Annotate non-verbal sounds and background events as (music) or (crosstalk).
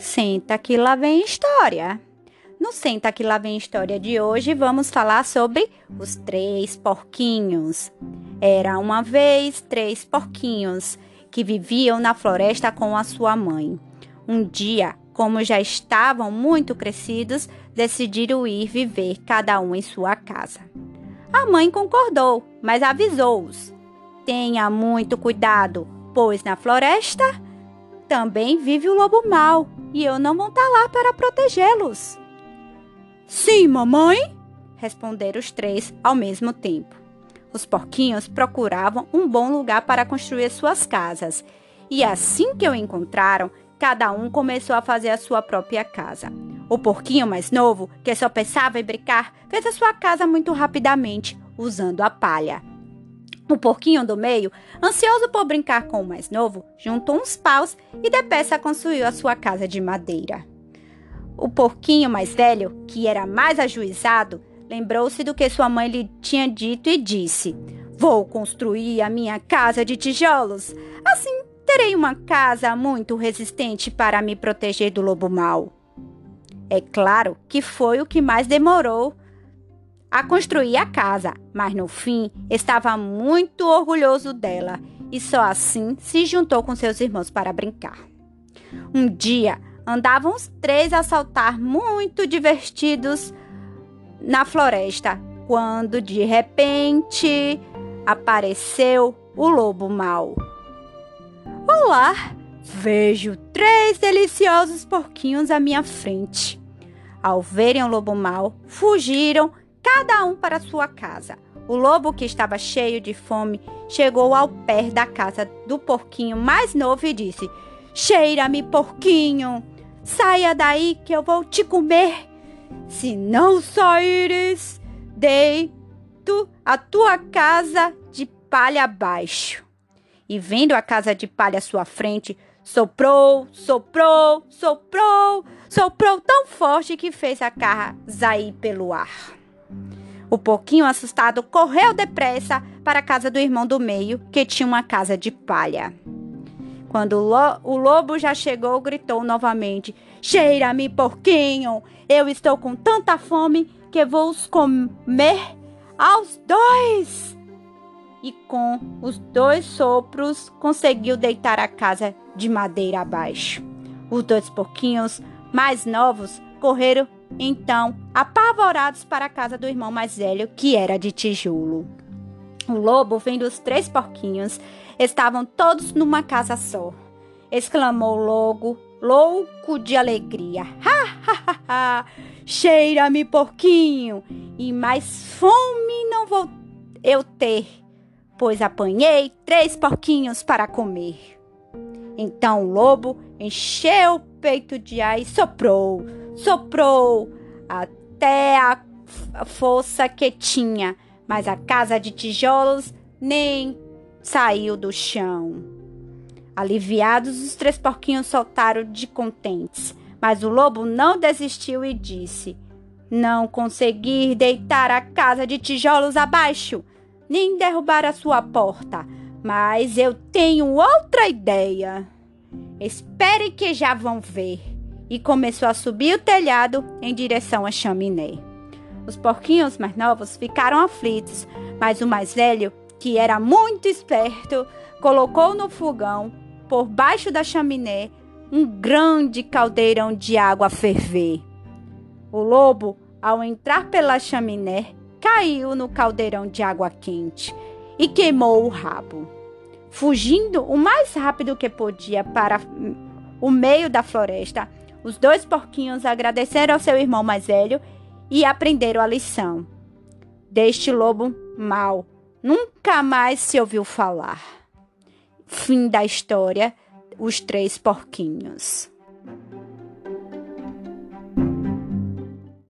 Senta que lá vem história. No Senta que lá vem história de hoje, vamos falar sobre os três porquinhos. Era uma vez três porquinhos que viviam na floresta com a sua mãe. Um dia, como já estavam muito crescidos, decidiram ir viver cada um em sua casa. A mãe concordou, mas avisou-os: Tenha muito cuidado, pois na floresta também vive o lobo mau e eu não vou estar lá para protegê-los. Sim, mamãe, responderam os três ao mesmo tempo. Os porquinhos procuravam um bom lugar para construir suas casas, e assim que o encontraram, cada um começou a fazer a sua própria casa. O porquinho mais novo, que só pensava em brincar, fez a sua casa muito rapidamente, usando a palha. O porquinho do meio, ansioso por brincar com o mais novo, juntou uns paus e depressa construiu a sua casa de madeira. O porquinho mais velho, que era mais ajuizado, lembrou-se do que sua mãe lhe tinha dito e disse: Vou construir a minha casa de tijolos. Assim terei uma casa muito resistente para me proteger do lobo mau. É claro que foi o que mais demorou a construir a casa, mas no fim estava muito orgulhoso dela e só assim se juntou com seus irmãos para brincar. Um dia andavam os três a saltar muito divertidos na floresta, quando de repente apareceu o lobo mau. Olá! Vejo três deliciosos porquinhos à minha frente. Ao verem o lobo mau, fugiram cada um para sua casa. O lobo, que estava cheio de fome, chegou ao pé da casa do porquinho mais novo e disse: Cheira-me, porquinho! Saia daí que eu vou te comer! Se não saíres, deito a tua casa de palha abaixo. E vendo a casa de palha à sua frente, soprou, soprou, soprou, soprou tão forte que fez a casa ir pelo ar. O porquinho assustado correu depressa para a casa do irmão do meio, que tinha uma casa de palha. Quando o, lo o lobo já chegou, gritou novamente: Cheira-me, porquinho! Eu estou com tanta fome que vou os comer aos dois! E com os dois sopros conseguiu deitar a casa de madeira abaixo. Os dois porquinhos mais novos correram então, apavorados para a casa do irmão mais velho, que era de tijolo. O lobo, vendo os três porquinhos, estavam todos numa casa só. Exclamou logo, louco de alegria: (laughs) Ha, ha, ha, ha! Cheira-me, porquinho, e mais fome não vou eu ter, pois apanhei três porquinhos para comer. Então o lobo encheu o peito de ar e soprou soprou até a força que tinha, mas a casa de tijolos nem saiu do chão. Aliviados, os três porquinhos soltaram de contentes, mas o lobo não desistiu e disse: Não conseguir deitar a casa de tijolos abaixo, nem derrubar a sua porta, mas eu tenho outra ideia. Espere que já vão ver e começou a subir o telhado em direção à chaminé. Os porquinhos mais novos ficaram aflitos, mas o mais velho, que era muito esperto, colocou no fogão, por baixo da chaminé, um grande caldeirão de água a ferver. O lobo, ao entrar pela chaminé, caiu no caldeirão de água quente e queimou o rabo. Fugindo o mais rápido que podia para o meio da floresta, os dois porquinhos agradeceram ao seu irmão mais velho e aprenderam a lição. Deste lobo mau nunca mais se ouviu falar. Fim da história: Os Três Porquinhos.